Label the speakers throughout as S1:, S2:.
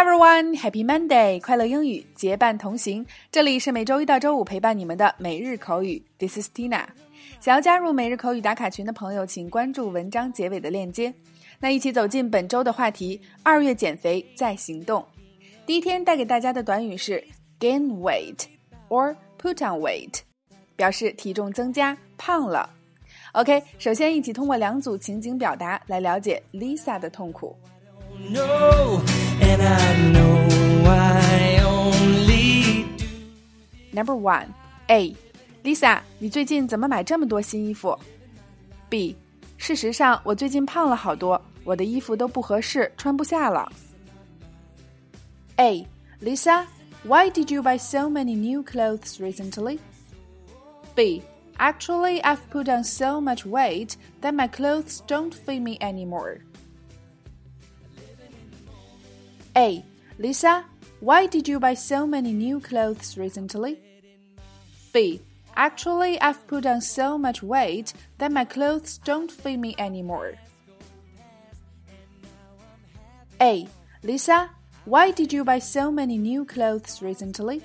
S1: everyone, Happy Monday! 快乐英语结伴同行。这里是每周一到周五陪伴你们的每日口语。This is Tina。想要加入每日口语打卡群的朋友，请关注文章结尾的链接。那一起走进本周的话题：二月减肥再行动。第一天带给大家的短语是 gain weight or put on weight，表示体重增加、胖了。OK，首先一起通过两组情景表达来了解 Lisa 的痛苦。Number one, A. Lisa，你最近怎么买这么多新衣服？B. 事实上，我最近胖了好多，我的衣服都不合适，穿不下了。A. Lisa, why did you buy so many new clothes recently? B. Actually, I've put on so much weight that my clothes don't fit me anymore. A. Lisa, why did you buy so many new clothes recently? B. Actually, I've put on so much weight that my clothes don't fit me anymore. A. Lisa, why did you buy so many new clothes recently?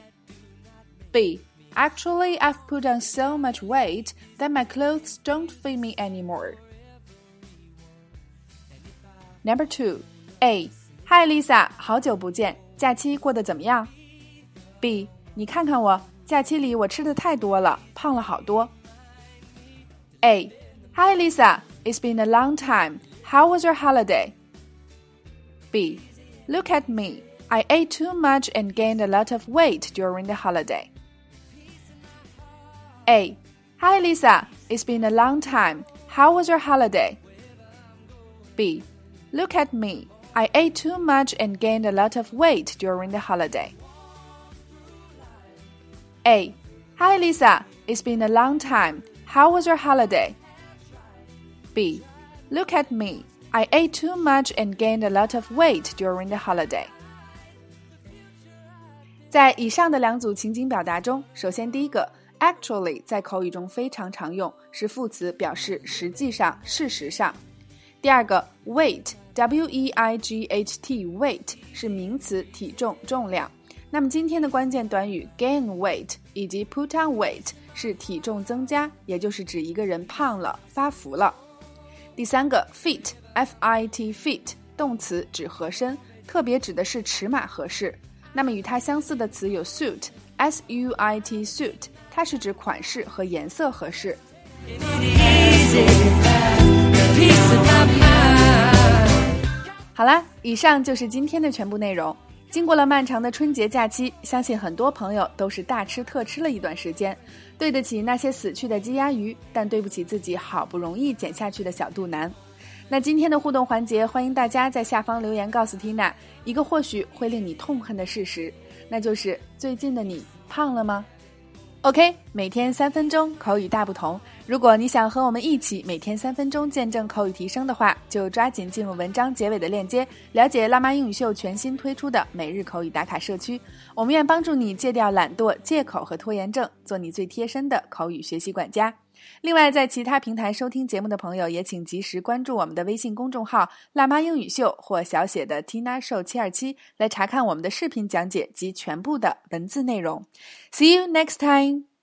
S1: B. Actually, I've put on so much weight that my clothes don't fit me anymore. Number 2. A. Hi Lisa，好久不见，假期过得怎么样？B，你看看我，假期里我吃的太多了，胖了好多。A，Hi Lisa，It's been a long time. How was your holiday? B，Look at me. I ate too much and gained a lot of weight during the holiday. A. Hi Lisa, it's been a long time. How was your holiday? B. Look at me. I ate too much and gained a lot of weight during the holiday. A. Hi Lisa, it's been a long time. How was your holiday? B. Look at me. I ate too much and gained a lot of weight during the holiday. 在以上的两组情景表达中，首先第一个 actually 在口语中非常常用，是副词，表示实际上、事实上。第二个 weight。 W E I G H T weight 是名词，体重、重量。那么今天的关键短语 gain weight 以及 put on weight 是体重增加，也就是指一个人胖了、发福了。第三个 fit F I T fit 动词指合身，特别指的是尺码合适。那么与它相似的词有 suit S U I T suit，它是指款式和颜色合适。好啦，以上就是今天的全部内容。经过了漫长的春节假期，相信很多朋友都是大吃特吃了一段时间，对得起那些死去的鸡鸭鱼，但对不起自己好不容易减下去的小肚腩。那今天的互动环节，欢迎大家在下方留言告诉缇娜一个或许会令你痛恨的事实，那就是最近的你胖了吗？OK，每天三分钟口语大不同。如果你想和我们一起每天三分钟见证口语提升的话，就抓紧进入文章结尾的链接，了解辣妈英语秀全新推出的每日口语打卡社区。我们愿帮助你戒掉懒惰、借口和拖延症，做你最贴身的口语学习管家。另外，在其他平台收听节目的朋友，也请及时关注我们的微信公众号“辣妈英语秀”或小写的 Tina Show 七二七，来查看我们的视频讲解及全部的文字内容。See you next time.